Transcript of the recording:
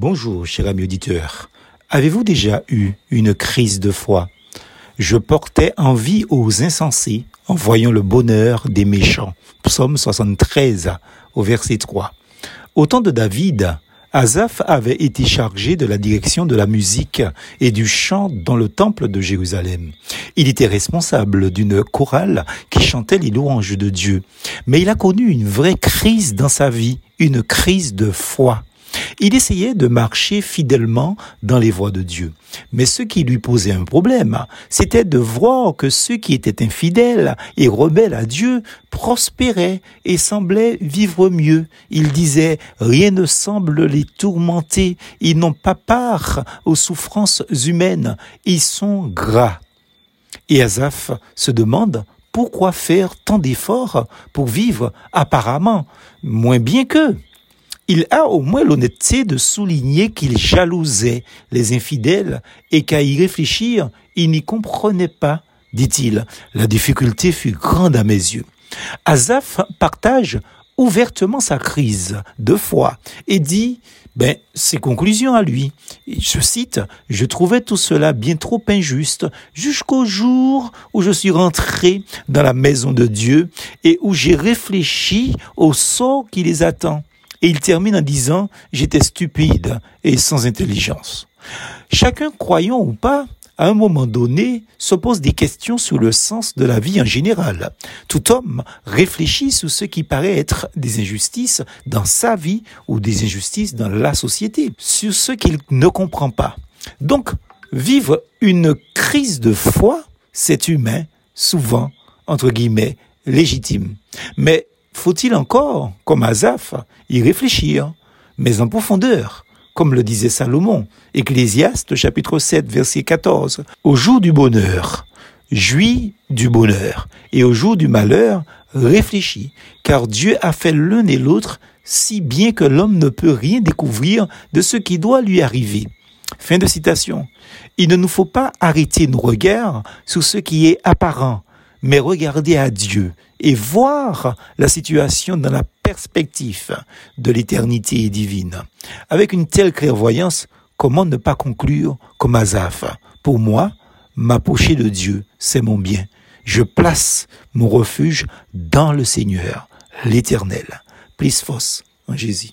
Bonjour, cher ami auditeur. Avez-vous déjà eu une crise de foi? Je portais envie aux insensés en voyant le bonheur des méchants. Psaume 73 au verset 3. Au temps de David, Azaph avait été chargé de la direction de la musique et du chant dans le temple de Jérusalem. Il était responsable d'une chorale qui chantait les louanges de Dieu. Mais il a connu une vraie crise dans sa vie, une crise de foi. Il essayait de marcher fidèlement dans les voies de Dieu. Mais ce qui lui posait un problème, c'était de voir que ceux qui étaient infidèles et rebelles à Dieu prospéraient et semblaient vivre mieux. Il disait, rien ne semble les tourmenter, ils n'ont pas part aux souffrances humaines, ils sont gras. Et Azaph se demande pourquoi faire tant d'efforts pour vivre apparemment moins bien qu'eux? Il a au moins l'honnêteté de souligner qu'il jalousait les infidèles et qu'à y réfléchir, il n'y comprenait pas, dit-il. La difficulté fut grande à mes yeux. Azaph partage ouvertement sa crise de foi et dit ben, ses conclusions à lui. Je cite, je trouvais tout cela bien trop injuste jusqu'au jour où je suis rentré dans la maison de Dieu et où j'ai réfléchi au sort qui les attend. Et il termine en disant, j'étais stupide et sans intelligence. Chacun, croyant ou pas, à un moment donné, se pose des questions sur le sens de la vie en général. Tout homme réfléchit sur ce qui paraît être des injustices dans sa vie ou des injustices dans la société, sur ce qu'il ne comprend pas. Donc, vivre une crise de foi, c'est humain, souvent, entre guillemets, légitime. Mais faut-il encore, comme Azaph, y réfléchir, mais en profondeur, comme le disait Salomon, Ecclésiaste chapitre 7 verset 14, au jour du bonheur, jouis du bonheur, et au jour du malheur, réfléchis, car Dieu a fait l'un et l'autre si bien que l'homme ne peut rien découvrir de ce qui doit lui arriver. Fin de citation. Il ne nous faut pas arrêter nos regards sur ce qui est apparent, mais regarder à Dieu et voir la situation dans la perspective de l'éternité divine. Avec une telle clairvoyance, comment ne pas conclure comme Azaph Pour moi, m'approcher de Dieu, c'est mon bien. Je place mon refuge dans le Seigneur, l'Éternel. Plus fos en Jésus.